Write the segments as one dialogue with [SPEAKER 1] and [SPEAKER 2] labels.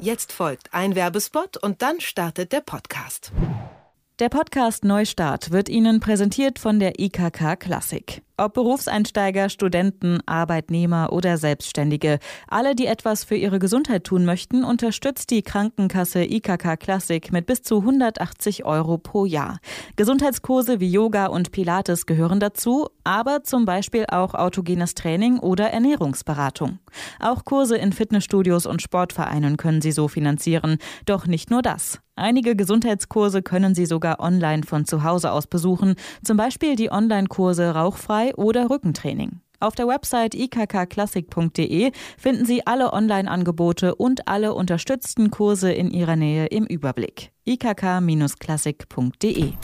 [SPEAKER 1] Jetzt folgt ein Werbespot und dann startet der Podcast.
[SPEAKER 2] Der Podcast Neustart wird Ihnen präsentiert von der IKK Klassik. Ob Berufseinsteiger, Studenten, Arbeitnehmer oder Selbstständige, alle, die etwas für ihre Gesundheit tun möchten, unterstützt die Krankenkasse IKK Classic mit bis zu 180 Euro pro Jahr. Gesundheitskurse wie Yoga und Pilates gehören dazu, aber zum Beispiel auch autogenes Training oder Ernährungsberatung. Auch Kurse in Fitnessstudios und Sportvereinen können Sie so finanzieren. Doch nicht nur das. Einige Gesundheitskurse können Sie sogar online von zu Hause aus besuchen, zum Beispiel die Online-Kurse Rauchfrei oder Rückentraining. Auf der Website ikkklassik.de finden Sie alle Online-Angebote und alle unterstützten Kurse in Ihrer Nähe im Überblick. ikk-klassik.de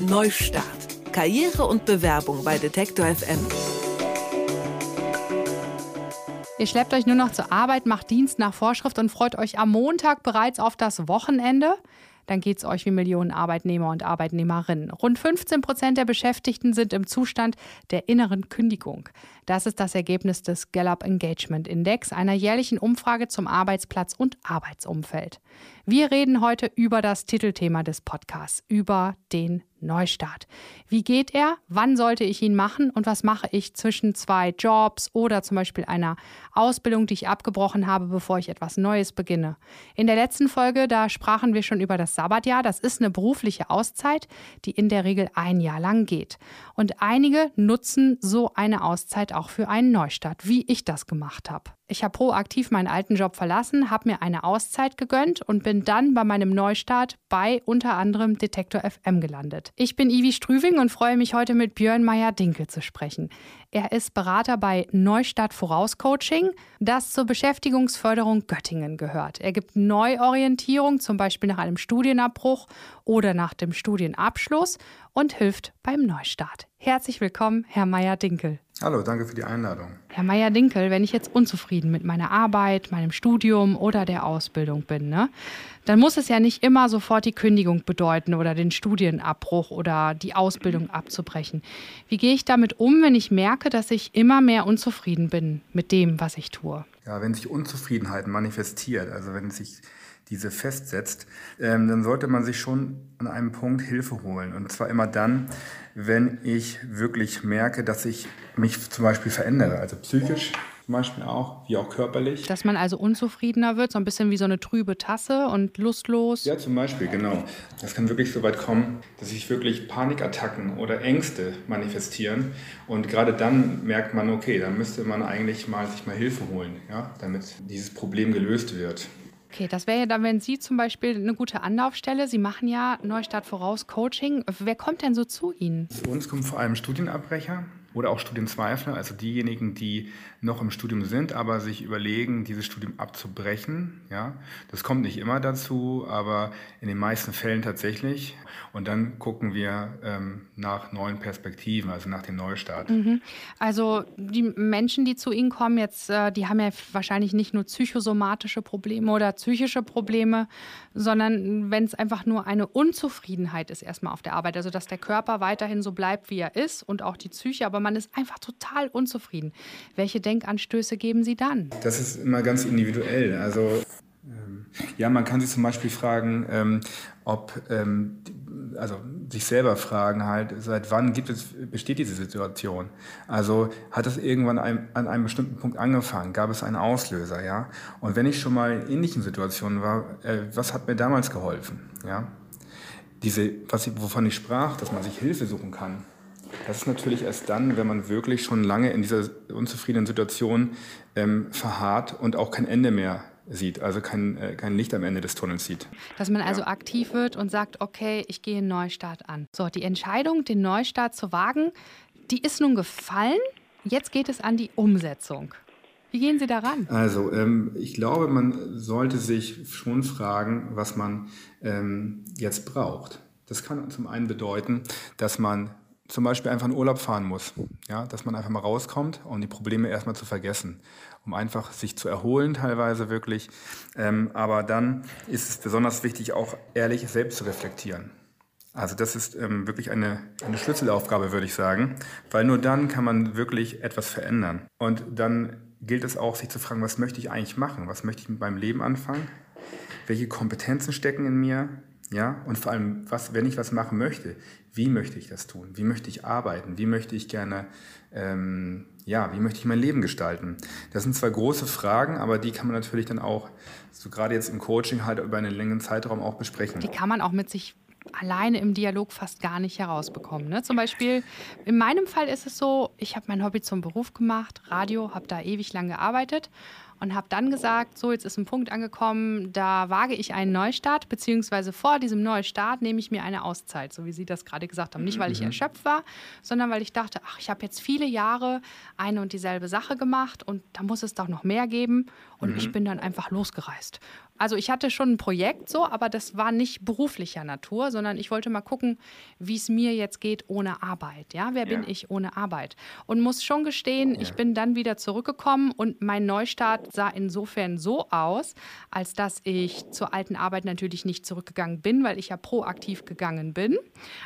[SPEAKER 1] Neustart. Karriere und Bewerbung bei Detektor FM.
[SPEAKER 3] Ihr schleppt euch nur noch zur Arbeit, macht Dienst nach Vorschrift und freut euch am Montag bereits auf das Wochenende dann geht es euch wie Millionen Arbeitnehmer und Arbeitnehmerinnen. Rund 15 Prozent der Beschäftigten sind im Zustand der inneren Kündigung. Das ist das Ergebnis des Gallup Engagement Index, einer jährlichen Umfrage zum Arbeitsplatz und Arbeitsumfeld. Wir reden heute über das Titelthema des Podcasts, über den Neustart. Wie geht er? Wann sollte ich ihn machen? Und was mache ich zwischen zwei Jobs oder zum Beispiel einer Ausbildung, die ich abgebrochen habe, bevor ich etwas Neues beginne? In der letzten Folge, da sprachen wir schon über das Sabbatjahr. Das ist eine berufliche Auszeit, die in der Regel ein Jahr lang geht. Und einige nutzen so eine Auszeit auch für einen Neustart, wie ich das gemacht habe. Ich habe proaktiv meinen alten Job verlassen, habe mir eine Auszeit gegönnt und bin dann bei meinem Neustart bei unter anderem Detektor FM gelandet. Ich bin Ivi Strüving und freue mich heute mit Björn Meyer-Dinkel zu sprechen. Er ist Berater bei Neustadt Vorauscoaching, das zur Beschäftigungsförderung Göttingen gehört. Er gibt Neuorientierung, zum Beispiel nach einem Studienabbruch oder nach dem Studienabschluss und hilft beim Neustart. Herzlich willkommen, Herr Meyer-Dinkel.
[SPEAKER 4] Hallo, danke für die Einladung.
[SPEAKER 3] Herr Meyer-Dinkel, wenn ich jetzt unzufrieden mit meiner Arbeit, meinem Studium oder der Ausbildung bin, ne, dann muss es ja nicht immer sofort die Kündigung bedeuten oder den Studienabbruch oder die Ausbildung abzubrechen. Wie gehe ich damit um, wenn ich merke, dass ich immer mehr unzufrieden bin mit dem, was ich tue?
[SPEAKER 4] Ja, wenn sich Unzufriedenheit manifestiert, also wenn sich diese festsetzt, ähm, dann sollte man sich schon an einem Punkt Hilfe holen. Und zwar immer dann, wenn ich wirklich merke, dass ich mich zum Beispiel verändere, also psychisch zum Beispiel auch, wie auch körperlich.
[SPEAKER 3] Dass man also unzufriedener wird, so ein bisschen wie so eine trübe Tasse und lustlos.
[SPEAKER 4] Ja, zum Beispiel, genau. Das kann wirklich so weit kommen, dass sich wirklich Panikattacken oder Ängste manifestieren. Und gerade dann merkt man, okay, dann müsste man eigentlich mal sich mal Hilfe holen, ja, damit dieses Problem gelöst wird.
[SPEAKER 3] Okay, das wäre ja dann, wenn Sie zum Beispiel eine gute Anlaufstelle, Sie machen ja Neustart voraus Coaching. Wer kommt denn so zu Ihnen?
[SPEAKER 4] Zu uns kommen vor allem Studienabbrecher oder auch Studienzweifler, also diejenigen, die noch im Studium sind, aber sich überlegen, dieses Studium abzubrechen. Ja, das kommt nicht immer dazu, aber in den meisten Fällen tatsächlich. Und dann gucken wir ähm, nach neuen Perspektiven, also nach dem Neustart.
[SPEAKER 3] Mhm. Also die Menschen, die zu Ihnen kommen, jetzt, äh, die haben ja wahrscheinlich nicht nur psychosomatische Probleme oder psychische Probleme, sondern wenn es einfach nur eine Unzufriedenheit ist erstmal auf der Arbeit, also dass der Körper weiterhin so bleibt, wie er ist und auch die Psyche, aber man ist einfach total unzufrieden. Welche Denkanstöße geben Sie dann?
[SPEAKER 4] Das ist immer ganz individuell. Also ähm, ja, man kann sich zum Beispiel fragen, ähm, ob, ähm, also sich selber fragen halt, seit wann gibt es, besteht diese Situation? Also hat es irgendwann ein, an einem bestimmten Punkt angefangen? Gab es einen Auslöser, ja? Und wenn ich schon mal in ähnlichen Situationen war, äh, was hat mir damals geholfen, ja? Diese, was, wovon ich sprach, dass man sich Hilfe suchen kann, das ist natürlich erst dann, wenn man wirklich schon lange in dieser unzufriedenen Situation ähm, verharrt und auch kein Ende mehr sieht, also kein, äh, kein Licht am Ende des Tunnels sieht.
[SPEAKER 3] Dass man also ja. aktiv wird und sagt, okay, ich gehe einen Neustart an. So, die Entscheidung, den Neustart zu wagen, die ist nun gefallen. Jetzt geht es an die Umsetzung. Wie gehen Sie daran?
[SPEAKER 4] Also, ähm, ich glaube, man sollte sich schon fragen, was man ähm, jetzt braucht. Das kann zum einen bedeuten, dass man zum Beispiel einfach in Urlaub fahren muss. Ja, dass man einfach mal rauskommt, um die Probleme erstmal zu vergessen, um einfach sich zu erholen teilweise wirklich. Ähm, aber dann ist es besonders wichtig, auch ehrlich selbst zu reflektieren. Also das ist ähm, wirklich eine, eine Schlüsselaufgabe, würde ich sagen, weil nur dann kann man wirklich etwas verändern. Und dann gilt es auch, sich zu fragen, was möchte ich eigentlich machen? Was möchte ich mit meinem Leben anfangen? Welche Kompetenzen stecken in mir? Ja, und vor allem, was, wenn ich was machen möchte, wie möchte ich das tun? Wie möchte ich arbeiten? Wie möchte ich gerne, ähm, ja, wie möchte ich mein Leben gestalten? Das sind zwar große Fragen, aber die kann man natürlich dann auch, so gerade jetzt im Coaching halt über einen längeren Zeitraum auch besprechen.
[SPEAKER 3] Die kann man auch mit sich alleine im Dialog fast gar nicht herausbekommen. Ne? Zum Beispiel, in meinem Fall ist es so, ich habe mein Hobby zum Beruf gemacht, Radio, habe da ewig lang gearbeitet und habe dann gesagt, so jetzt ist ein Punkt angekommen, da wage ich einen Neustart, beziehungsweise vor diesem Neustart nehme ich mir eine Auszeit, so wie Sie das gerade gesagt haben. Nicht, weil ich mhm. erschöpft war, sondern weil ich dachte, ach, ich habe jetzt viele Jahre eine und dieselbe Sache gemacht und da muss es doch noch mehr geben. Und mhm. ich bin dann einfach losgereist. Also ich hatte schon ein Projekt so, aber das war nicht beruflicher Natur, sondern ich wollte mal gucken, wie es mir jetzt geht ohne Arbeit. Ja, wer ja. bin ich ohne Arbeit? Und muss schon gestehen, ja. ich bin dann wieder zurückgekommen und mein Neustart sah insofern so aus, als dass ich zur alten Arbeit natürlich nicht zurückgegangen bin, weil ich ja proaktiv gegangen bin,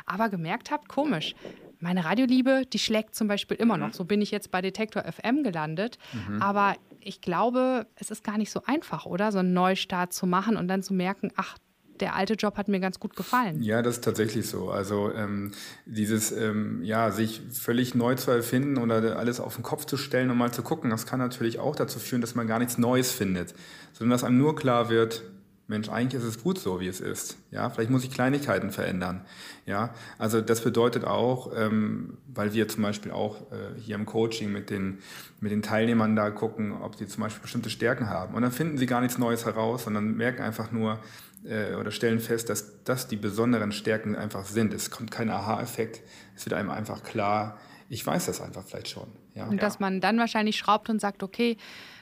[SPEAKER 3] aber gemerkt habe, komisch, meine Radioliebe, die schlägt zum Beispiel immer noch. Mhm. So bin ich jetzt bei Detektor FM gelandet. Mhm. Aber ich glaube, es ist gar nicht so einfach, oder? So einen Neustart zu machen und dann zu merken, ach, der alte Job hat mir ganz gut gefallen.
[SPEAKER 4] Ja, das ist tatsächlich so. Also ähm, dieses, ähm, ja, sich völlig neu zu erfinden oder alles auf den Kopf zu stellen und mal zu gucken, das kann natürlich auch dazu führen, dass man gar nichts Neues findet, sondern dass einem nur klar wird, Mensch, eigentlich ist es gut so, wie es ist. Ja, vielleicht muss ich Kleinigkeiten verändern. Ja, also das bedeutet auch, ähm, weil wir zum Beispiel auch äh, hier im Coaching mit den, mit den Teilnehmern da gucken, ob sie zum Beispiel bestimmte Stärken haben. Und dann finden sie gar nichts Neues heraus, sondern merken einfach nur äh, oder stellen fest, dass das die besonderen Stärken einfach sind. Es kommt kein Aha-Effekt. Es wird einem einfach klar, ich weiß das einfach vielleicht schon.
[SPEAKER 3] Ja. Und dass man dann wahrscheinlich schraubt und sagt, okay,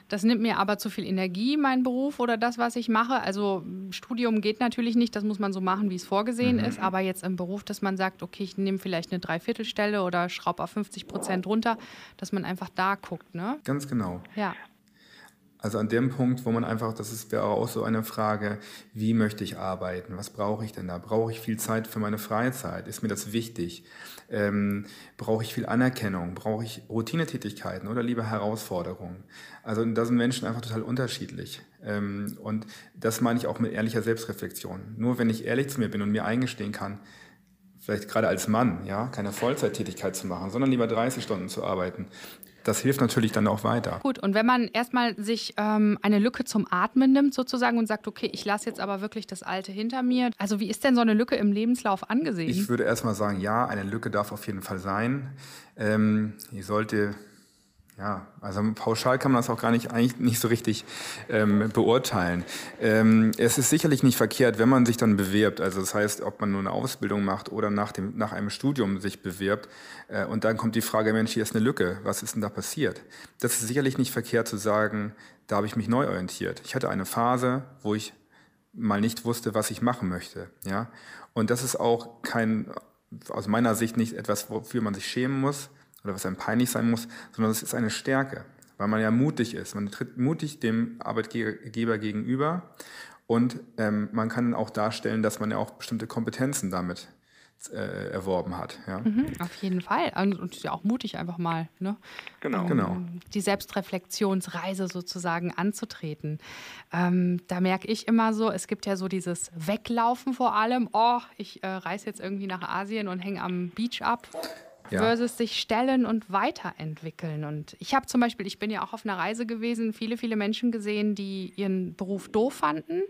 [SPEAKER 3] das nimmt mir aber zu viel Energie, mein Beruf oder das, was ich mache. Also Studium geht natürlich nicht, das muss man so machen, wie es vorgesehen mhm. ist. Aber jetzt im Beruf, dass man sagt, okay, ich nehme vielleicht eine Dreiviertelstelle oder schraube auf 50 Prozent runter, dass man einfach da guckt. Ne?
[SPEAKER 4] Ganz genau.
[SPEAKER 3] Ja.
[SPEAKER 4] Also an dem Punkt, wo man einfach, das wäre auch so eine Frage, wie möchte ich arbeiten? Was brauche ich denn da? Brauche ich viel Zeit für meine Freizeit? Ist mir das wichtig? Ähm, brauche ich viel Anerkennung? Brauche ich Routinetätigkeiten oder lieber Herausforderungen? Also da sind Menschen einfach total unterschiedlich. Ähm, und das meine ich auch mit ehrlicher Selbstreflexion. Nur wenn ich ehrlich zu mir bin und mir eingestehen kann, vielleicht gerade als Mann, ja, keine Vollzeittätigkeit zu machen, sondern lieber 30 Stunden zu arbeiten, das hilft natürlich dann auch weiter.
[SPEAKER 3] Gut, und wenn man erstmal sich ähm, eine Lücke zum Atmen nimmt sozusagen und sagt, okay, ich lasse jetzt aber wirklich das Alte hinter mir. Also wie ist denn so eine Lücke im Lebenslauf angesehen?
[SPEAKER 4] Ich würde erstmal sagen, ja, eine Lücke darf auf jeden Fall sein. Ähm, die sollte ja, also pauschal kann man das auch gar nicht, eigentlich nicht so richtig ähm, beurteilen. Ähm, es ist sicherlich nicht verkehrt, wenn man sich dann bewirbt, also das heißt, ob man nur eine Ausbildung macht oder nach, dem, nach einem Studium sich bewirbt äh, und dann kommt die Frage, Mensch, hier ist eine Lücke, was ist denn da passiert? Das ist sicherlich nicht verkehrt zu sagen, da habe ich mich neu orientiert. Ich hatte eine Phase, wo ich mal nicht wusste, was ich machen möchte. Ja? Und das ist auch kein, aus meiner Sicht nicht etwas, wofür man sich schämen muss, oder was einem peinlich sein muss, sondern es ist eine Stärke, weil man ja mutig ist. Man tritt mutig dem Arbeitgeber gegenüber und ähm, man kann auch darstellen, dass man ja auch bestimmte Kompetenzen damit äh, erworben hat. Ja.
[SPEAKER 3] Mhm, auf jeden Fall. Und ja auch mutig einfach mal, ne?
[SPEAKER 4] genau.
[SPEAKER 3] Um,
[SPEAKER 4] genau.
[SPEAKER 3] die Selbstreflexionsreise sozusagen anzutreten. Ähm, da merke ich immer so, es gibt ja so dieses Weglaufen vor allem. Oh, ich äh, reise jetzt irgendwie nach Asien und hänge am Beach ab ja. versus sich stellen und weiterentwickeln. Und ich habe zum Beispiel, ich bin ja auch auf einer Reise gewesen, viele, viele Menschen gesehen, die ihren Beruf doof fanden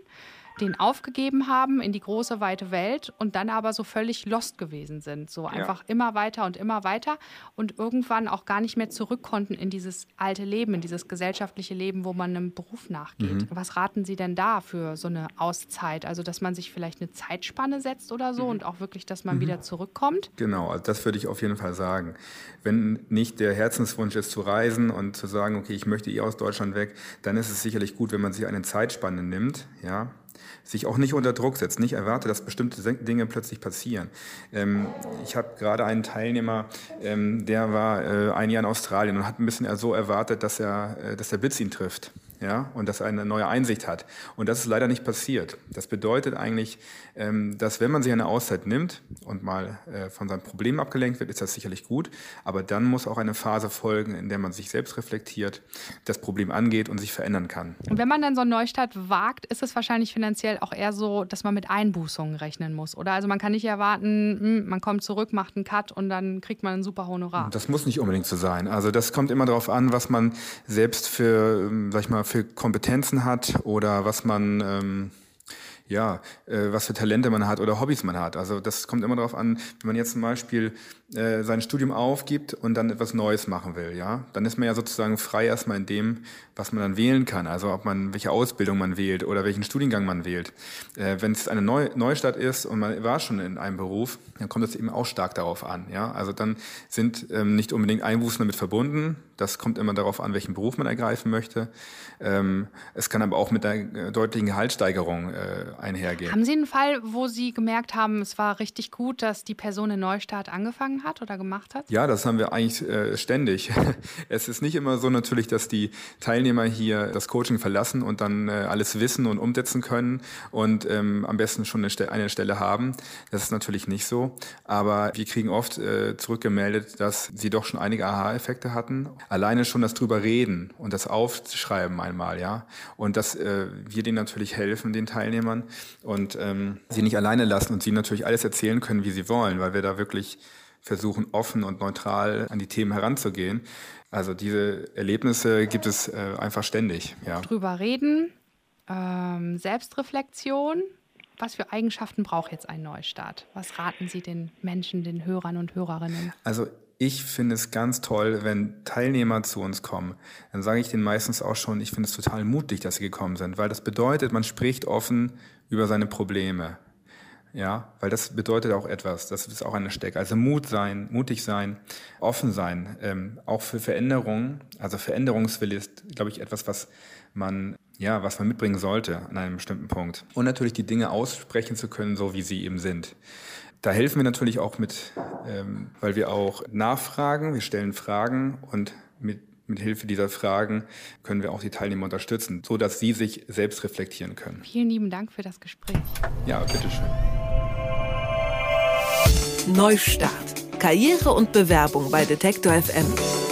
[SPEAKER 3] den aufgegeben haben in die große, weite Welt und dann aber so völlig lost gewesen sind. So einfach ja. immer weiter und immer weiter und irgendwann auch gar nicht mehr zurück konnten in dieses alte Leben, in dieses gesellschaftliche Leben, wo man einem Beruf nachgeht. Mhm. Was raten Sie denn da für so eine Auszeit? Also, dass man sich vielleicht eine Zeitspanne setzt oder so mhm. und auch wirklich, dass man mhm. wieder zurückkommt?
[SPEAKER 4] Genau, also das würde ich auf jeden Fall sagen. Wenn nicht der Herzenswunsch ist zu reisen und zu sagen, okay, ich möchte eh aus Deutschland weg, dann ist es sicherlich gut, wenn man sich eine Zeitspanne nimmt, ja, sich auch nicht unter Druck setzt, nicht erwartet, dass bestimmte Dinge plötzlich passieren. Ähm, ich habe gerade einen Teilnehmer, ähm, der war äh, ein Jahr in Australien und hat ein bisschen so erwartet, dass er, äh, dass der Blitz ihn trifft. Ja, und dass er eine neue Einsicht hat. Und das ist leider nicht passiert. Das bedeutet eigentlich, ähm, dass wenn man sich eine Auszeit nimmt und mal äh, von seinem Problem abgelenkt wird, ist das sicherlich gut. Aber dann muss auch eine Phase folgen, in der man sich selbst reflektiert, das Problem angeht und sich verändern kann.
[SPEAKER 3] Und wenn man dann so einen Neustart wagt, ist es wahrscheinlich finanziell auch eher so, dass man mit Einbußungen rechnen muss. Oder also man kann nicht erwarten, hm, man kommt zurück, macht einen Cut und dann kriegt man ein super Honorar.
[SPEAKER 4] Das muss nicht unbedingt so sein. Also das kommt immer darauf an, was man selbst für, ähm, sag ich mal, für Kompetenzen hat oder was man ähm, ja, äh, was für Talente man hat oder Hobbys man hat. Also das kommt immer darauf an, wenn man jetzt zum Beispiel äh, sein Studium aufgibt und dann etwas Neues machen will, ja, dann ist man ja sozusagen frei erstmal in dem, was man dann wählen kann. Also ob man welche Ausbildung man wählt oder welchen Studiengang man wählt. Äh, wenn es eine Neu Neustadt ist und man war schon in einem Beruf, dann kommt es eben auch stark darauf an, ja. Also dann sind ähm, nicht unbedingt Einbußen damit verbunden. Das kommt immer darauf an, welchen Beruf man ergreifen möchte. Ähm, es kann aber auch mit einer äh, deutlichen Gehaltssteigerung äh, einhergehen.
[SPEAKER 3] Haben Sie einen Fall, wo Sie gemerkt haben, es war richtig gut, dass die Person in Neustart angefangen hat oder gemacht hat?
[SPEAKER 4] Ja, das haben wir eigentlich äh, ständig. es ist nicht immer so natürlich, dass die Teilnehmer hier das Coaching verlassen und dann äh, alles wissen und umsetzen können und ähm, am besten schon eine, Ste eine, Stelle haben. Das ist natürlich nicht so. Aber wir kriegen oft äh, zurückgemeldet, dass sie doch schon einige Aha-Effekte hatten. Alleine schon das drüber reden und das aufschreiben einmal, ja. Und dass äh, wir denen natürlich helfen, den Teilnehmern, und ähm, sie nicht alleine lassen und sie natürlich alles erzählen können, wie sie wollen, weil wir da wirklich versuchen, offen und neutral an die Themen heranzugehen. Also diese Erlebnisse gibt es äh, einfach ständig. Ja.
[SPEAKER 3] Drüber reden, ähm, Selbstreflexion. Was für Eigenschaften braucht jetzt ein Neustart? Was raten Sie den Menschen, den Hörern und Hörerinnen?
[SPEAKER 4] Also ich finde es ganz toll, wenn Teilnehmer zu uns kommen. Dann sage ich denen meistens auch schon, ich finde es total mutig, dass sie gekommen sind, weil das bedeutet, man spricht offen über seine Probleme. Ja, weil das bedeutet auch etwas. Das ist auch eine Stärke. Also Mut sein, mutig sein, offen sein, ähm, auch für Veränderungen. Also Veränderungswille ist, glaube ich, etwas, was man ja, was man mitbringen sollte an einem bestimmten Punkt. Und natürlich die Dinge aussprechen zu können, so wie sie eben sind. Da helfen wir natürlich auch mit, ähm, weil wir auch nachfragen, wir stellen Fragen und mit, mit Hilfe dieser Fragen können wir auch die Teilnehmer unterstützen, so dass sie sich selbst reflektieren können.
[SPEAKER 3] Vielen lieben Dank für das Gespräch.
[SPEAKER 4] Ja, bitteschön.
[SPEAKER 1] Neustart. Karriere und Bewerbung bei Detektor FM.